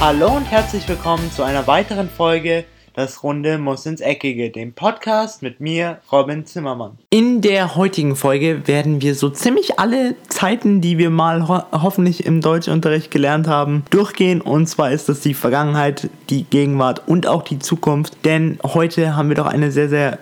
Hallo und herzlich willkommen zu einer weiteren Folge Das Runde muss ins Eckige, dem Podcast mit mir, Robin Zimmermann. In der heutigen Folge werden wir so ziemlich alle Zeiten, die wir mal ho hoffentlich im Deutschunterricht gelernt haben, durchgehen. Und zwar ist das die Vergangenheit, die Gegenwart und auch die Zukunft. Denn heute haben wir doch eine sehr, sehr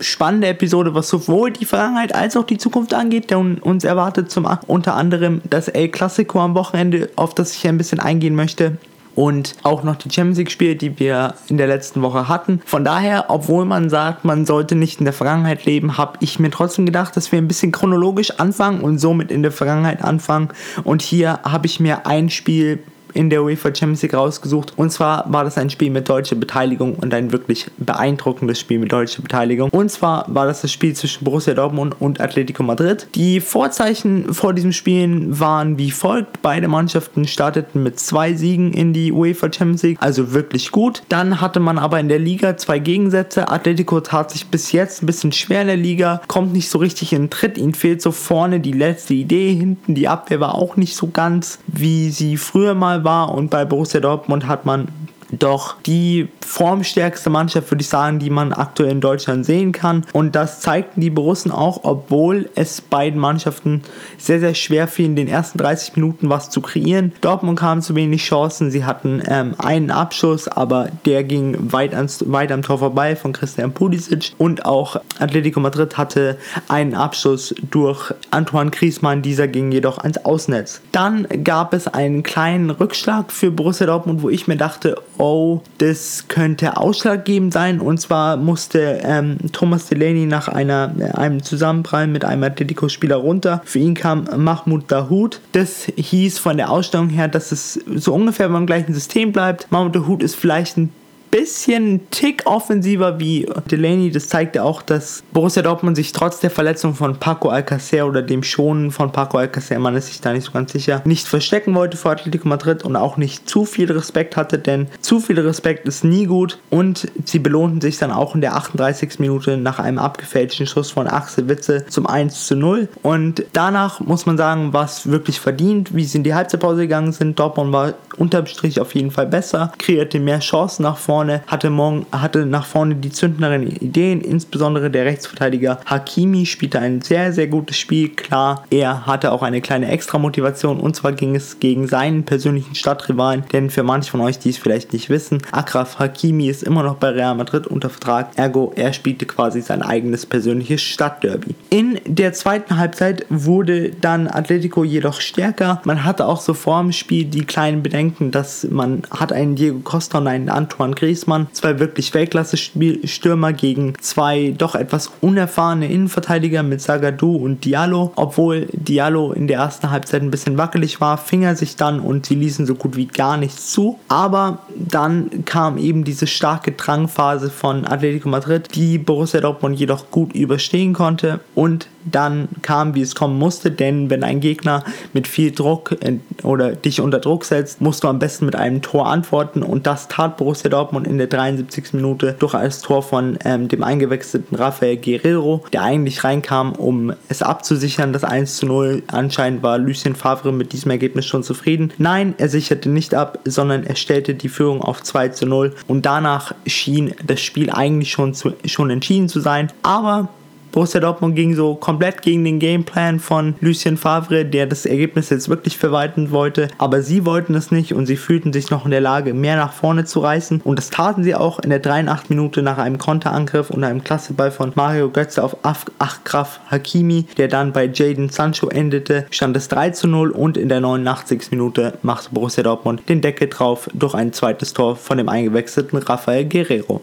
spannende Episode, was sowohl die Vergangenheit als auch die Zukunft angeht. Denn uns erwartet zum unter anderem das El Clasico am Wochenende, auf das ich ein bisschen eingehen möchte und auch noch die Champions League Spiele, die wir in der letzten Woche hatten. Von daher, obwohl man sagt, man sollte nicht in der Vergangenheit leben, habe ich mir trotzdem gedacht, dass wir ein bisschen chronologisch anfangen und somit in der Vergangenheit anfangen. Und hier habe ich mir ein Spiel in der UEFA Champions League rausgesucht. Und zwar war das ein Spiel mit deutscher Beteiligung und ein wirklich beeindruckendes Spiel mit deutscher Beteiligung. Und zwar war das das Spiel zwischen Borussia Dortmund und Atletico Madrid. Die Vorzeichen vor diesem Spiel waren wie folgt. Beide Mannschaften starteten mit zwei Siegen in die UEFA Champions League, also wirklich gut. Dann hatte man aber in der Liga zwei Gegensätze. Atletico tat sich bis jetzt ein bisschen schwer in der Liga, kommt nicht so richtig in den Tritt. Ihnen fehlt so vorne die letzte Idee. Hinten die Abwehr war auch nicht so ganz, wie sie früher mal war und bei Borussia Dortmund hat man doch die formstärkste Mannschaft, würde ich sagen, die man aktuell in Deutschland sehen kann. Und das zeigten die Borussen auch, obwohl es beiden Mannschaften sehr, sehr schwer fiel, in den ersten 30 Minuten was zu kreieren. Dortmund kam zu wenig Chancen. Sie hatten ähm, einen Abschuss, aber der ging weit, ans, weit am Tor vorbei von Christian Pulisic. Und auch Atletico Madrid hatte einen Abschuss durch Antoine Griezmann. Dieser ging jedoch ans Ausnetz. Dann gab es einen kleinen Rückschlag für Borussia Dortmund, wo ich mir dachte, oh, das könnte ausschlaggebend sein. Und zwar musste ähm, Thomas Delaney nach einer, äh, einem Zusammenprall mit einem Atletico-Spieler runter. Für ihn kam Mahmoud Dahoud. Das hieß von der Ausstellung her, dass es so ungefähr beim gleichen System bleibt. Mahmoud Dahoud ist vielleicht ein bisschen Tick offensiver wie Delaney. Das zeigt ja auch, dass Borussia Dortmund sich trotz der Verletzung von Paco Alcacer oder dem Schonen von Paco Alcacer, man ist sich da nicht so ganz sicher, nicht verstecken wollte vor Atletico Madrid und auch nicht zu viel Respekt hatte, denn zu viel Respekt ist nie gut und sie belohnten sich dann auch in der 38. Minute nach einem abgefälschten Schuss von Axel Witze zum 1 zu 0 und danach muss man sagen, was wirklich verdient, wie sie in die Halbzeitpause gegangen sind. Dortmund war unterm Strich auf jeden Fall besser, kreierte mehr Chancen nach vorne vorne, hatte, morgen, hatte nach vorne die zündenderen Ideen, insbesondere der Rechtsverteidiger Hakimi spielte ein sehr, sehr gutes Spiel. Klar, er hatte auch eine kleine Extra-Motivation und zwar ging es gegen seinen persönlichen Stadtrivalen, denn für manche von euch, die es vielleicht nicht wissen, Akraf Hakimi ist immer noch bei Real Madrid unter Vertrag, ergo er spielte quasi sein eigenes persönliches Stadtderby. In der zweiten Halbzeit wurde dann Atletico jedoch stärker. Man hatte auch so vor dem Spiel die kleinen Bedenken, dass man hat einen Diego Costa und einen Antoine Griezmann Griezmann, zwei wirklich Weltklasse-Stürmer gegen zwei doch etwas unerfahrene Innenverteidiger mit Zagadou und Diallo. Obwohl Diallo in der ersten Halbzeit ein bisschen wackelig war, fing er sich dann und sie ließen so gut wie gar nichts zu. Aber dann kam eben diese starke Drangphase von Atletico Madrid, die Borussia Dortmund jedoch gut überstehen konnte und dann kam, wie es kommen musste, denn wenn ein Gegner mit viel Druck äh, oder dich unter Druck setzt, musst du am besten mit einem Tor antworten und das tat Borussia Dortmund in der 73. Minute durch das Tor von ähm, dem eingewechselten Rafael Guerrero, der eigentlich reinkam, um es abzusichern, das 1 zu 0. Anscheinend war Lucien Favre mit diesem Ergebnis schon zufrieden. Nein, er sicherte nicht ab, sondern er stellte die Führung auf 2 zu 0 und danach schien das Spiel eigentlich schon, zu, schon entschieden zu sein. Aber Borussia Dortmund ging so komplett gegen den Gameplan von Lucien Favre, der das Ergebnis jetzt wirklich verwalten wollte, aber sie wollten es nicht und sie fühlten sich noch in der Lage, mehr nach vorne zu reißen und das taten sie auch in der 83 Minute nach einem Konterangriff und einem Klasseball von Mario Götze auf Achraf Hakimi, der dann bei Jaden Sancho endete, stand es 3 zu 0 und in der 89. Minute machte Borussia Dortmund den Deckel drauf durch ein zweites Tor von dem eingewechselten Rafael Guerrero.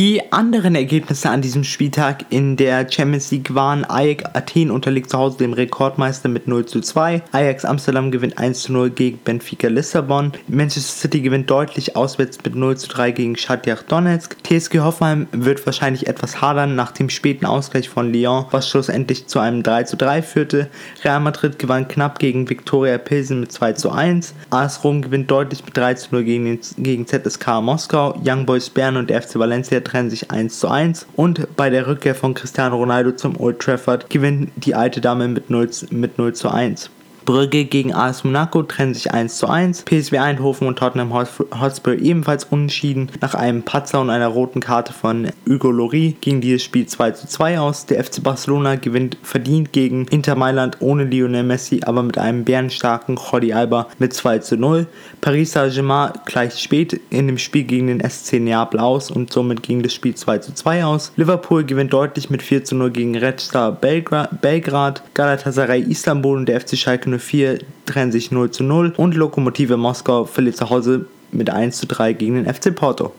Die anderen Ergebnisse an diesem Spieltag in der Champions League waren Ajax Athen unterliegt zu Hause dem Rekordmeister mit 0 zu 2. Ajax Amsterdam gewinnt 1 zu 0 gegen Benfica Lissabon. Manchester City gewinnt deutlich auswärts mit 0 zu 3 gegen Shakhtar Donetsk. TSG Hoffenheim wird wahrscheinlich etwas hadern nach dem späten Ausgleich von Lyon, was schlussendlich zu einem 3 zu 3 führte. Real Madrid gewann knapp gegen Viktoria Pilsen mit 2 zu 1. AS Rom gewinnt deutlich mit 3 zu 0 gegen, gegen ZSK Moskau. Young Boys Bern und der FC Valencia trennen sich 1 zu 1 und bei der Rückkehr von Cristiano Ronaldo zum Old Trafford gewinnt die alte Dame mit 0, mit 0 zu 1. Brügge gegen AS Monaco trennen sich 1 zu 1. PSV Eindhoven und Tottenham Hotspur ebenfalls unentschieden. Nach einem Patzer und einer roten Karte von Hugo Lori ging dieses Spiel 2 zu 2 aus. Der FC Barcelona gewinnt verdient gegen Inter Mailand ohne Lionel Messi, aber mit einem bärenstarken Jordi Alba mit 2 zu 0. Paris Saint-Germain gleicht spät in dem Spiel gegen den SC Neapel aus und somit ging das Spiel 2 zu 2 aus. Liverpool gewinnt deutlich mit 4 zu 0 gegen Red Star Belgrad. Galatasaray Istanbul und der FC Schalke 04 trennen sich 0 zu 0 und Lokomotive Moskau verliert zu Hause mit 1 zu 3 gegen den FC Porto.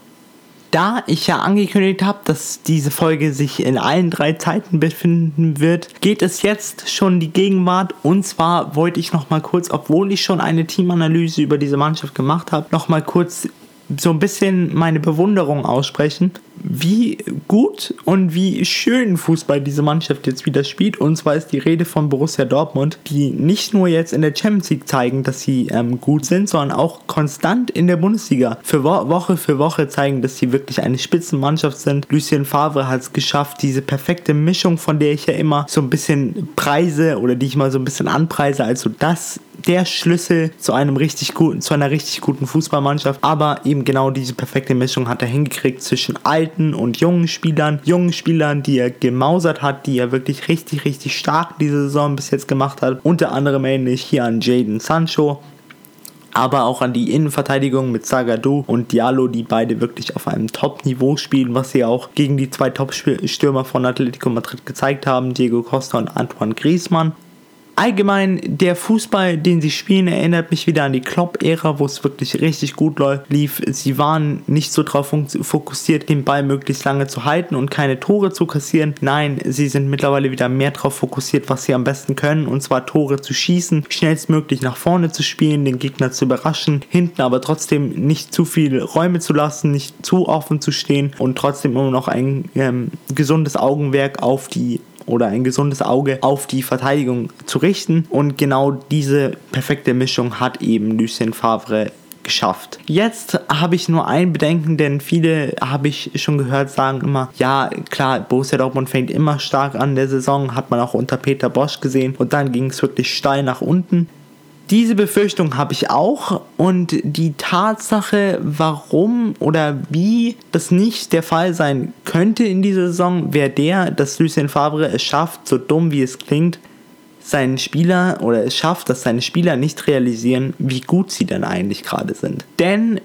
Da ich ja angekündigt habe, dass diese Folge sich in allen drei Zeiten befinden wird, geht es jetzt schon die Gegenwart. Und zwar wollte ich noch mal kurz, obwohl ich schon eine Teamanalyse über diese Mannschaft gemacht habe, noch mal kurz so ein bisschen meine Bewunderung aussprechen wie gut und wie schön Fußball diese Mannschaft jetzt wieder spielt. Und zwar ist die Rede von Borussia Dortmund, die nicht nur jetzt in der Champions League zeigen, dass sie ähm, gut sind, sondern auch konstant in der Bundesliga für Wo Woche für Woche zeigen, dass sie wirklich eine Spitzenmannschaft sind. Lucien Favre hat es geschafft, diese perfekte Mischung, von der ich ja immer so ein bisschen preise oder die ich mal so ein bisschen anpreise, also das der Schlüssel zu einem richtig guten, zu einer richtig guten Fußballmannschaft. Aber eben genau diese perfekte Mischung hat er hingekriegt zwischen alten und jungen Spielern, jungen Spielern, die er gemausert hat, die er wirklich richtig, richtig stark diese Saison bis jetzt gemacht hat. Unter anderem ähnlich hier an Jaden Sancho, aber auch an die Innenverteidigung mit Zagadou und Diallo, die beide wirklich auf einem Top-Niveau spielen, was sie auch gegen die zwei Top-Stürmer von Atletico Madrid gezeigt haben, Diego Costa und Antoine Griezmann. Allgemein, der Fußball, den sie spielen, erinnert mich wieder an die Klopp-Ära, wo es wirklich richtig gut lief. Sie waren nicht so darauf fokussiert, den Ball möglichst lange zu halten und keine Tore zu kassieren. Nein, sie sind mittlerweile wieder mehr darauf fokussiert, was sie am besten können, und zwar Tore zu schießen, schnellstmöglich nach vorne zu spielen, den Gegner zu überraschen, hinten aber trotzdem nicht zu viele Räume zu lassen, nicht zu offen zu stehen und trotzdem immer noch ein ähm, gesundes Augenwerk auf die oder ein gesundes Auge auf die Verteidigung zu richten. Und genau diese perfekte Mischung hat eben Lucien Favre geschafft. Jetzt habe ich nur ein Bedenken, denn viele habe ich schon gehört sagen immer, ja klar, Borussia Dortmund fängt immer stark an der Saison, hat man auch unter Peter Bosch gesehen und dann ging es wirklich steil nach unten. Diese Befürchtung habe ich auch und die Tatsache, warum oder wie das nicht der Fall sein könnte in dieser Saison, wäre der, dass Lucien Favre es schafft, so dumm wie es klingt, seinen Spieler oder es schafft, dass seine Spieler nicht realisieren, wie gut sie denn eigentlich gerade sind. Denn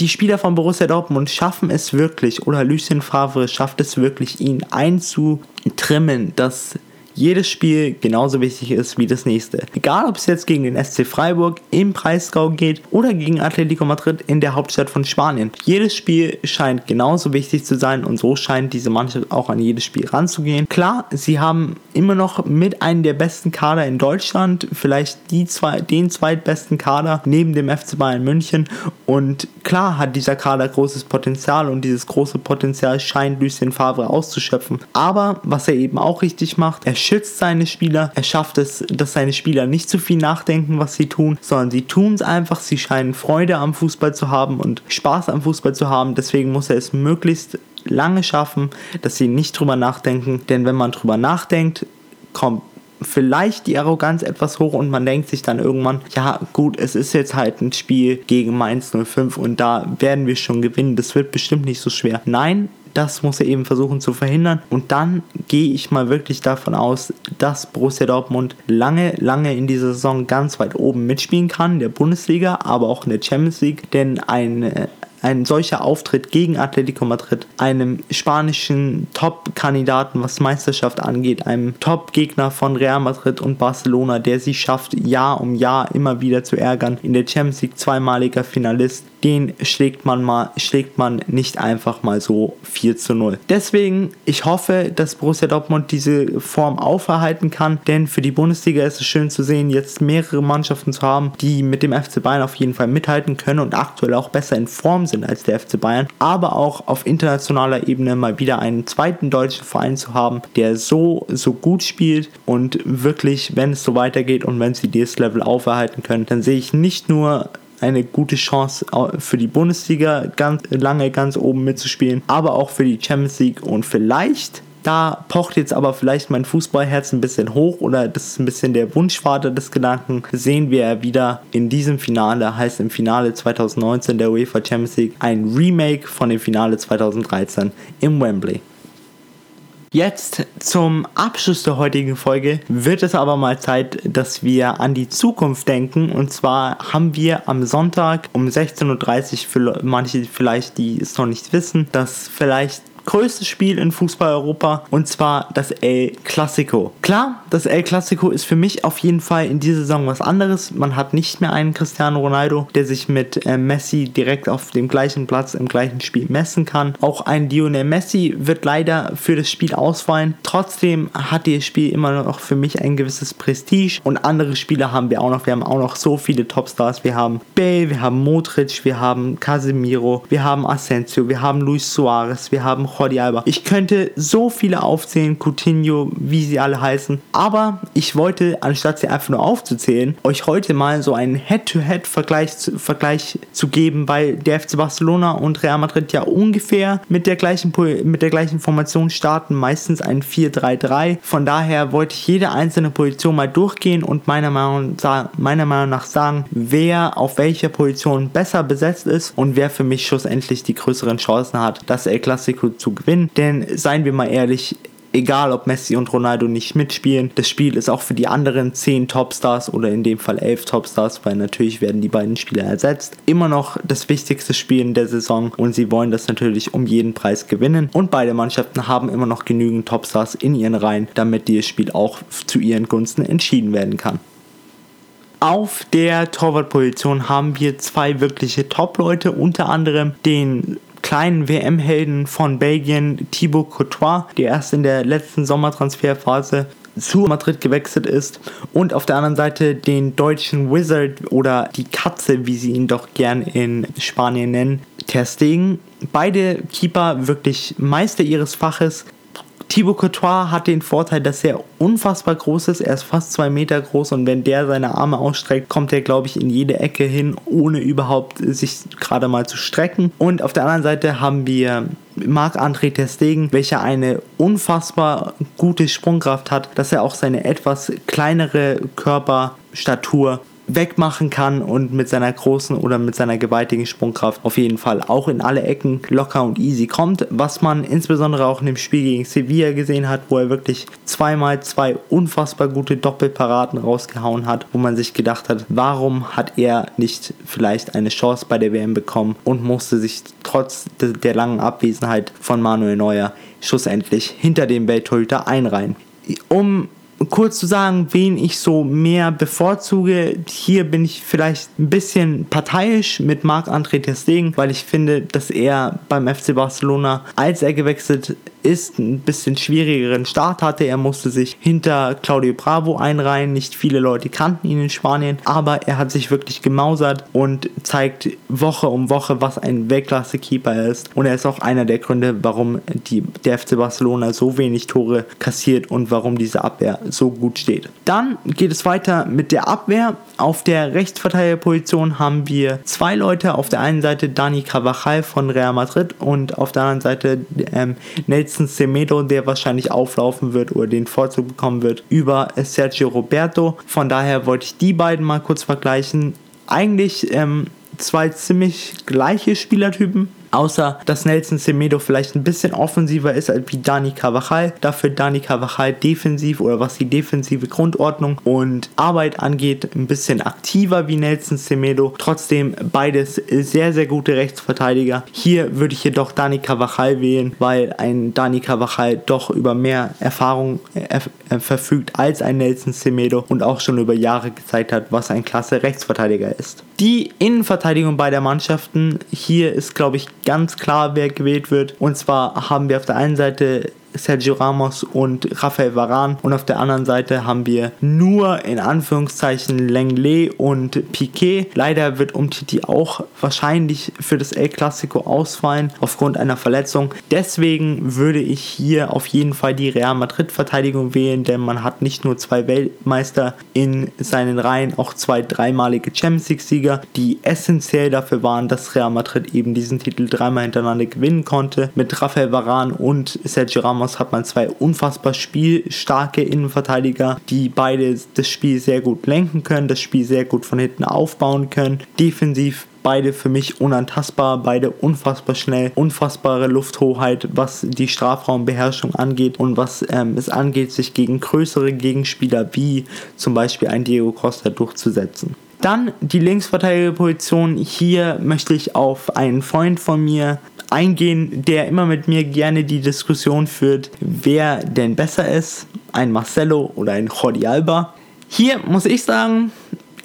die Spieler von Borussia Dortmund schaffen es wirklich oder Lucien Favre schafft es wirklich, ihn einzutrimmen, dass jedes Spiel genauso wichtig ist wie das nächste. Egal ob es jetzt gegen den SC Freiburg im Breisgau geht oder gegen Atletico Madrid in der Hauptstadt von Spanien. Jedes Spiel scheint genauso wichtig zu sein und so scheint diese Mannschaft auch an jedes Spiel ranzugehen. Klar, sie haben immer noch mit einem der besten Kader in Deutschland, vielleicht die zwei, den zweitbesten Kader neben dem FC Bayern München und klar hat dieser Kader großes Potenzial und dieses große Potenzial scheint Lucien Favre auszuschöpfen. Aber was er eben auch richtig macht, er schützt seine Spieler. Er schafft es, dass seine Spieler nicht zu viel nachdenken, was sie tun, sondern sie tun es einfach. Sie scheinen Freude am Fußball zu haben und Spaß am Fußball zu haben. Deswegen muss er es möglichst lange schaffen, dass sie nicht drüber nachdenken. Denn wenn man drüber nachdenkt, kommt vielleicht die Arroganz etwas hoch und man denkt sich dann irgendwann, ja gut, es ist jetzt halt ein Spiel gegen Mainz 05 und da werden wir schon gewinnen, das wird bestimmt nicht so schwer. Nein, das muss er eben versuchen zu verhindern. Und dann gehe ich mal wirklich davon aus, dass Borussia Dortmund lange, lange in dieser Saison ganz weit oben mitspielen kann, der Bundesliga, aber auch in der Champions League. Denn ein, äh, ein solcher Auftritt gegen Atletico Madrid, einem spanischen Top-Kandidaten, was Meisterschaft angeht, einem Top-Gegner von Real Madrid und Barcelona, der sie schafft, Jahr um Jahr immer wieder zu ärgern, in der Champions League zweimaliger Finalist, den schlägt man mal, schlägt man nicht einfach mal so 4 zu 0. Deswegen, ich hoffe, dass Borussia Dortmund diese Form auferhalten kann, denn für die Bundesliga ist es schön zu sehen, jetzt mehrere Mannschaften zu haben, die mit dem FC Bayern auf jeden Fall mithalten können und aktuell auch besser in Form sind als der FC Bayern, aber auch auf internationaler Ebene mal wieder einen zweiten deutschen Verein zu haben, der so, so gut spielt und wirklich, wenn es so weitergeht und wenn sie dieses Level auferhalten können, dann sehe ich nicht nur eine gute Chance für die Bundesliga ganz lange ganz oben mitzuspielen, aber auch für die Champions League und vielleicht Da pocht jetzt aber vielleicht mein Fußballherz ein bisschen hoch oder das ist ein bisschen der Wunschvater des Gedanken. Sehen wir wieder in diesem Finale, heißt im Finale 2019 der UEFA Champions League, ein Remake von dem Finale 2013 im Wembley. Jetzt zum Abschluss der heutigen Folge wird es aber mal Zeit, dass wir an die Zukunft denken. Und zwar haben wir am Sonntag um 16.30 Uhr, für manche vielleicht, die es noch nicht wissen, dass vielleicht größte Spiel in Fußball Europa und zwar das El Clasico. Klar, das El Clasico ist für mich auf jeden Fall in dieser Saison was anderes. Man hat nicht mehr einen Cristiano Ronaldo, der sich mit äh, Messi direkt auf dem gleichen Platz im gleichen Spiel messen kann. Auch ein Lionel Messi wird leider für das Spiel ausfallen. Trotzdem hat dieses Spiel immer noch für mich ein gewisses Prestige und andere Spieler haben wir auch noch. Wir haben auch noch so viele Topstars. Wir haben Bale, wir haben Modric, wir haben Casemiro, wir haben Asensio, wir haben Luis Suarez, wir haben Jordi Alba. Ich könnte so viele aufzählen, Coutinho, wie sie alle heißen. Aber ich wollte, anstatt sie einfach nur aufzuzählen, euch heute mal so einen Head-to-Head-Vergleich zu, Vergleich zu geben, weil der FC Barcelona und Real Madrid ja ungefähr mit der gleichen, mit der gleichen Formation starten, meistens ein 4-3-3. Von daher wollte ich jede einzelne Position mal durchgehen und meiner Meinung, meiner Meinung nach sagen, wer auf welcher Position besser besetzt ist und wer für mich schlussendlich die größeren Chancen hat, das El Clasico zu zu gewinnen. Denn seien wir mal ehrlich, egal ob Messi und Ronaldo nicht mitspielen, das Spiel ist auch für die anderen 10 Topstars oder in dem Fall 11 Topstars, weil natürlich werden die beiden Spieler ersetzt, immer noch das wichtigste Spiel in der Saison und sie wollen das natürlich um jeden Preis gewinnen und beide Mannschaften haben immer noch genügend Topstars in ihren Reihen, damit dieses Spiel auch zu ihren Gunsten entschieden werden kann. Auf der Torwartposition haben wir zwei wirkliche Top-Leute, unter anderem den kleinen WM-Helden von Belgien, Thibaut Courtois, der erst in der letzten Sommertransferphase zu Madrid gewechselt ist und auf der anderen Seite den deutschen Wizard oder die Katze, wie sie ihn doch gern in Spanien nennen, Ter Stegen. Beide Keeper wirklich Meister ihres Faches, Thibaut Courtois hat den Vorteil, dass er unfassbar groß ist. Er ist fast zwei Meter groß und wenn der seine Arme ausstreckt, kommt er, glaube ich, in jede Ecke hin, ohne überhaupt sich gerade mal zu strecken. Und auf der anderen Seite haben wir Marc-André Testegen, welcher eine unfassbar gute Sprungkraft hat, dass er auch seine etwas kleinere Körperstatur wegmachen kann und mit seiner großen oder mit seiner gewaltigen Sprungkraft auf jeden Fall auch in alle Ecken locker und easy kommt. Was man insbesondere auch in dem Spiel gegen Sevilla gesehen hat, wo er wirklich zweimal zwei unfassbar gute Doppelparaden rausgehauen hat, wo man sich gedacht hat, warum hat er nicht vielleicht eine Chance bei der WM bekommen und musste sich trotz der langen Abwesenheit von Manuel Neuer schlussendlich hinter dem Welttorhüter einreihen. Um kurz zu sagen, wen ich so mehr bevorzuge. Hier bin ich vielleicht ein bisschen parteiisch mit Marc-André Testegen, weil ich finde, dass er beim FC Barcelona, als er gewechselt ist, ein bisschen schwierigeren Start hatte. Er musste sich hinter Claudio Bravo einreihen. Nicht viele Leute kannten ihn in Spanien, aber er hat sich wirklich gemausert und zeigt Woche um Woche, was ein Weltklasse-Keeper ist. Und er ist auch einer der Gründe, warum die, der FC Barcelona so wenig Tore kassiert und warum diese Abwehr so gut steht. Dann geht es weiter mit der Abwehr. Auf der Rechtsverteidigerposition haben wir zwei Leute. Auf der einen Seite Dani Carvajal von Real Madrid und auf der anderen Seite ähm, Nelson Semedo, der wahrscheinlich auflaufen wird oder den Vorzug bekommen wird über Sergio Roberto. Von daher wollte ich die beiden mal kurz vergleichen. Eigentlich ähm, zwei ziemlich gleiche Spielertypen. Außer dass Nelson Semedo vielleicht ein bisschen offensiver ist als wie Dani Carvajal. Dafür Dani Carvajal defensiv oder was die defensive Grundordnung und Arbeit angeht, ein bisschen aktiver wie Nelson Semedo. Trotzdem beides sehr, sehr gute Rechtsverteidiger. Hier würde ich jedoch Dani Carvajal wählen, weil ein Dani Carvajal doch über mehr Erfahrung äh, äh, verfügt als ein Nelson Semedo und auch schon über Jahre gezeigt hat, was ein klasse Rechtsverteidiger ist. Die Innenverteidigung beider Mannschaften, hier ist glaube ich ganz klar, wer gewählt wird. Und zwar haben wir auf der einen Seite Sergio Ramos und Rafael Varan und auf der anderen Seite haben wir nur in Anführungszeichen Lenglet und Piquet. Leider wird Umtiti auch wahrscheinlich für das El Clasico ausfallen aufgrund einer Verletzung. Deswegen würde ich hier auf jeden Fall die Real Madrid Verteidigung wählen, denn man hat nicht nur zwei Weltmeister in seinen Reihen, auch zwei dreimalige Champions League Sieger, die essentiell dafür waren, dass Real Madrid eben diesen Titel dreimal hintereinander gewinnen konnte. Mit Rafael Varan und Sergio Ramos Ramos hat man zwei unfassbar spielstarke Innenverteidiger, die beide das Spiel sehr gut lenken können, das Spiel sehr gut von hinten aufbauen können. Defensiv beide für mich unantastbar, beide unfassbar schnell, unfassbare Lufthoheit, was die Strafraumbeherrschung angeht und was ähm, es angeht, sich gegen größere Gegenspieler wie zum Beispiel ein Diego Costa durchzusetzen. Dann die Linksverteidigerposition. Hier möchte ich auf einen Freund von mir eingehen, der immer mit mir gerne die Diskussion führt, wer denn besser ist, ein Marcelo oder ein Jordi Alba. Hier muss ich sagen,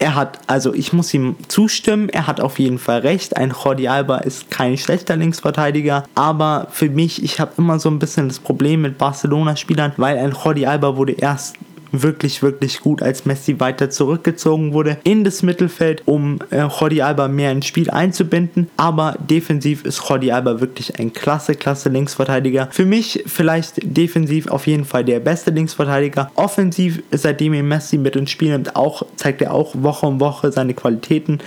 er hat, also ich muss ihm zustimmen, er hat auf jeden Fall recht. Ein Jordi Alba ist kein schlechter Linksverteidiger, aber für mich, ich habe immer so ein bisschen das Problem mit Barcelona-Spielern, weil ein Jordi Alba wurde erst wirklich, wirklich gut, als Messi weiter zurückgezogen wurde in das Mittelfeld, um äh, Jordi Alba mehr ins Spiel einzubinden. Aber defensiv ist Jordi Alba wirklich ein klasse, klasse Linksverteidiger. Für mich vielleicht defensiv auf jeden Fall der beste Linksverteidiger. Offensiv, seitdem er Messi mit ins Spiel nimmt, auch, zeigt er auch Woche um Woche seine Qualitäten.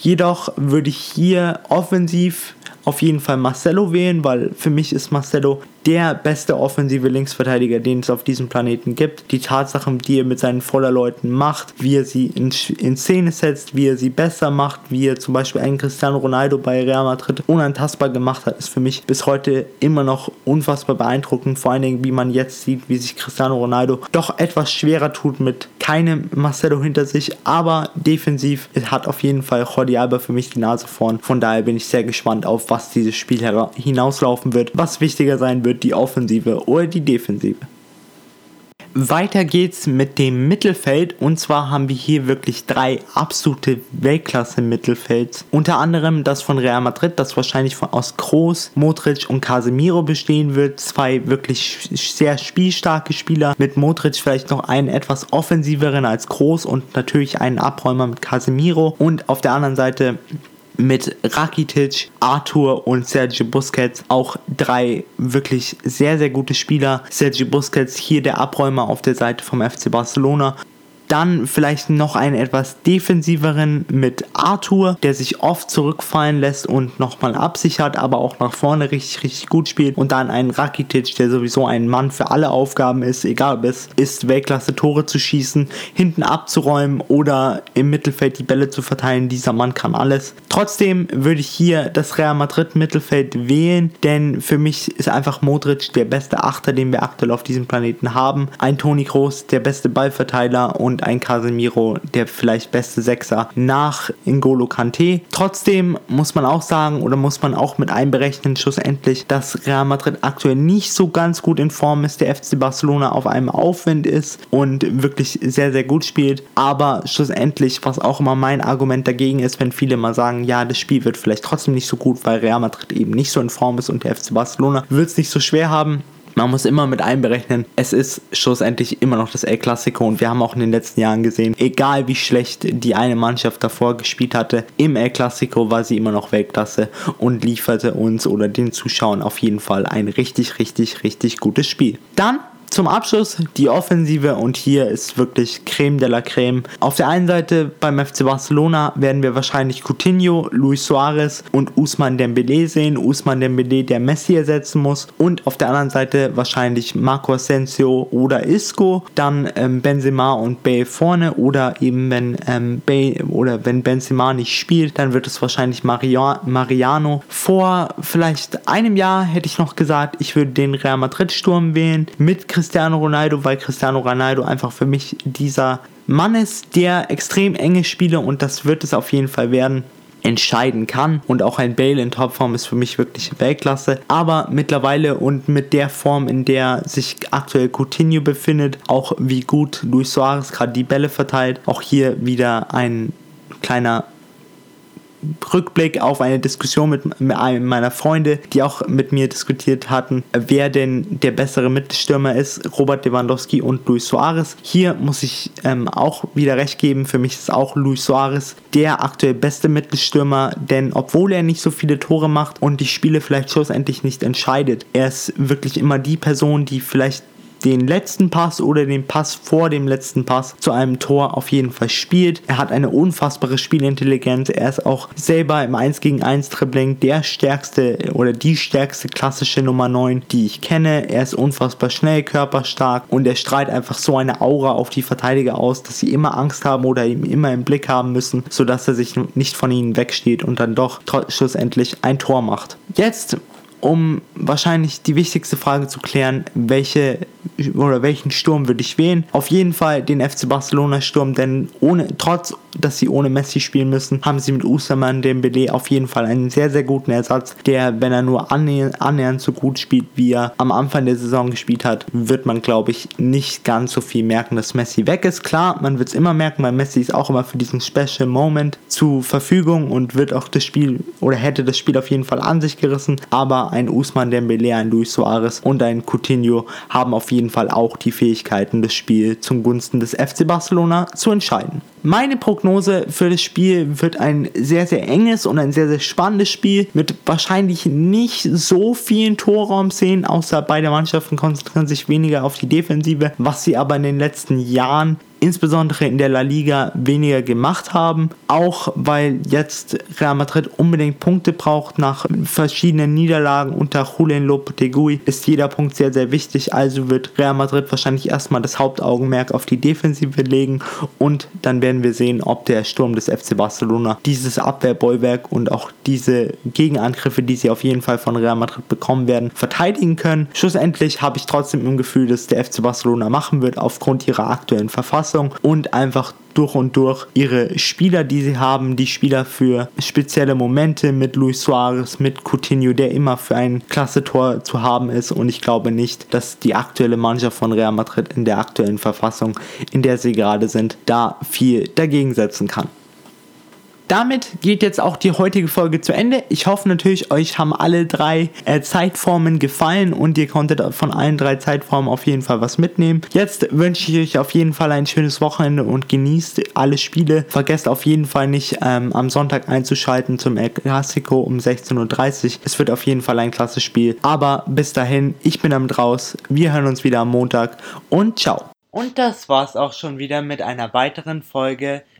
Jedoch würde ich hier offensiv auf jeden Fall Marcelo wählen, weil für mich ist Marcelo der beste offensive Linksverteidiger, den es auf diesem Planeten gibt. Die Tatsachen, die er mit seinen Vollerleuten macht, wie er sie in, in Szene setzt, wie er sie besser macht, wie er zum Beispiel einen Cristiano Ronaldo bei Real Madrid unantastbar gemacht hat, ist für mich bis heute immer noch unfassbar beeindruckend. Vor allen Dingen, wie man jetzt sieht, wie sich Cristiano Ronaldo doch etwas schwerer tut mit keinem Marcelo hinter sich, aber defensiv hat auf jeden Fall Jordi Alba für mich die Nase vorn. Von daher bin ich sehr gespannt auf, was dieses Spiel hinauslaufen wird, was wichtiger sein wird wird die Offensive oder die Defensive. Weiter geht's mit dem Mittelfeld und zwar haben wir hier wirklich drei absolute Weltklasse Mittelfelds. Unter anderem das von Real Madrid, das wahrscheinlich von aus Kroos, Modric und Casemiro bestehen wird. Zwei wirklich sehr spielstarke Spieler. Mit Modric vielleicht noch einen etwas offensiveren als Kroos und natürlich einen Abräumer mit Casemiro. Und auf der anderen Seite mit Rakitic, Arthur und Sergio Busquets auch drei wirklich sehr, sehr gute Spieler. Sergio Busquets hier der Abräumer auf der Seite vom FC Barcelona dann vielleicht noch einen etwas defensiveren mit Arthur, der sich oft zurückfallen lässt und nochmal absichert, aber auch nach vorne richtig, richtig gut spielt. Und dann einen Rakitic, der sowieso ein Mann für alle Aufgaben ist, egal ob es ist, Weltklasse Tore zu schießen, hinten abzuräumen oder im Mittelfeld die Bälle zu verteilen. Dieser Mann kann alles. Trotzdem würde ich hier das Real Madrid Mittelfeld wählen, denn für mich ist einfach Modric der beste Achter, den wir aktuell auf diesem Planeten haben. Ein Toni Kroos, der beste Ballverteiler und ein Casemiro der vielleicht beste Sechser nach N'Golo Kante. Trotzdem muss man auch sagen oder muss man auch mit einberechnen schlussendlich, dass Real Madrid aktuell nicht so ganz gut in Form ist, der FC Barcelona auf einem Aufwind ist und wirklich sehr, sehr gut spielt. Aber schlussendlich, was auch immer mein Argument dagegen ist, wenn viele mal sagen, ja, das Spiel wird vielleicht trotzdem nicht so gut, weil Real Madrid eben nicht so in Form ist und der FC Barcelona wird es nicht so schwer haben man muss immer mit einberechnen, es ist schlussendlich immer noch das El Clasico und wir haben auch in den letzten Jahren gesehen, egal wie schlecht die eine Mannschaft davor gespielt hatte, im El Clasico war sie immer noch Weltklasse und lieferte uns oder den Zuschauern auf jeden Fall ein richtig, richtig, richtig gutes Spiel. Dann zum Abschluss die Offensive und hier ist wirklich Creme de la Creme. Auf der einen Seite beim FC Barcelona werden wir wahrscheinlich Coutinho, Luis Suarez und Usman Dembele sehen. Usman Dembele, der Messi ersetzen muss. Und auf der anderen Seite wahrscheinlich Marco Asensio oder Isco. Dann ähm, Benzema und Bale vorne oder eben wenn ähm, Bale oder wenn Benzema nicht spielt, dann wird es wahrscheinlich Maria Mariano. Vor vielleicht einem Jahr hätte ich noch gesagt, ich würde den Real Madrid Sturm wählen mit Cristiano Cristiano Ronaldo, weil Cristiano Ronaldo einfach für mich dieser Mann ist, der extrem enge Spiele und das wird es auf jeden Fall werden entscheiden kann. Und auch ein Bale in Topform ist für mich wirklich Weltklasse. Aber mittlerweile und mit der Form, in der sich aktuell Coutinho befindet, auch wie gut Luis Suarez gerade die Bälle verteilt, auch hier wieder ein kleiner Rückblick auf eine Diskussion mit, einem meiner Freunde, die auch mit mir diskutiert hatten, wer denn der bessere Mittelstürmer ist, Robert Lewandowski und Luis Suarez. Hier muss ich ähm, auch wieder recht geben, für mich ist auch Luis Suarez der aktuell beste Mittelstürmer, denn obwohl er nicht so viele Tore macht und die Spiele vielleicht schlussendlich nicht entscheidet, er ist wirklich immer die Person, die vielleicht den letzten Pass oder den Pass vor dem letzten Pass zu einem Tor auf jeden Fall spielt. Er hat eine unfassbare Spielintelligenz. Er ist auch selber im 1 gegen 1 Dribbling der stärkste oder die stärkste klassische Nummer 9, die ich kenne. Er ist unfassbar schnell, körperstark und er strahlt einfach so eine Aura auf die Verteidiger aus, dass sie immer Angst haben oder ihn immer im Blick haben müssen, sodass er sich nicht von ihnen wegsteht und dann doch schlussendlich ein Tor macht. Jetzt um wahrscheinlich die wichtigste Frage zu klären, welche oder welchen Sturm würde ich wählen? Auf jeden Fall den FC Barcelona Sturm, denn ohne, trotz, dass sie ohne Messi spielen müssen, haben sie mit Usman Dembele auf jeden Fall einen sehr, sehr guten Ersatz, der, wenn er nur annähernd, annähernd so gut spielt, wie er am Anfang der Saison gespielt hat, wird man, glaube ich, nicht ganz so viel merken, dass Messi weg ist. Klar, man wird es immer merken, weil Messi ist auch immer für diesen Special Moment zur Verfügung und wird auch das Spiel oder hätte das Spiel auf jeden Fall an sich gerissen, aber ein Usman Dembele, ein Luis Suarez und ein Coutinho haben auf jeden Fall auch die Fähigkeiten, das Spiel zum Gunsten des FC Barcelona zu entscheiden. Meine Prognose für das Spiel wird ein sehr, sehr enges und ein sehr, sehr spannendes Spiel mit wahrscheinlich nicht so vielen Torraumszenen, außer beide Mannschaften konzentrieren sich weniger auf die Defensive, was sie aber in den letzten Jahren insbesondere in der La Liga weniger gemacht haben. Auch weil jetzt Real Madrid unbedingt Punkte braucht nach verschiedenen Niederlagen unter Julian Lopetegui ist jeder Punkt sehr, sehr wichtig. Also wird Real Madrid wahrscheinlich erstmal das Hauptaugenmerk auf die Defensive legen und dann werden wir sehen, ob der Sturm des FC Barcelona dieses Abwehrbollwerk und auch diese Gegenangriffe, die sie auf jeden Fall von Real Madrid bekommen werden, verteidigen können. Schlussendlich habe ich trotzdem im Gefühl, dass der FC Barcelona machen wird aufgrund ihrer aktuellen Verfassung und einfach durch und durch ihre Spieler, die sie haben, die Spieler für spezielle Momente mit Luis Suarez, mit Coutinho, der immer für ein klasse Tor zu haben ist. Und ich glaube nicht, dass die aktuelle Mannschaft von Real Madrid in der aktuellen Verfassung, in der sie gerade sind, da viel dagegen setzen kann damit geht jetzt auch die heutige Folge zu Ende. Ich hoffe natürlich, euch haben alle drei äh, Zeitformen gefallen und ihr konntet von allen drei Zeitformen auf jeden Fall was mitnehmen. Jetzt wünsche ich euch auf jeden Fall ein schönes Wochenende und genießt alle Spiele. Vergesst auf jeden Fall nicht ähm, am Sonntag einzuschalten zum El Clasico um 16.30 Uhr. Es wird auf jeden Fall ein klasse Spiel. Aber bis dahin, ich bin am draus. Wir hören uns wieder am Montag und ciao. Und das war's auch schon wieder mit einer weiteren Folge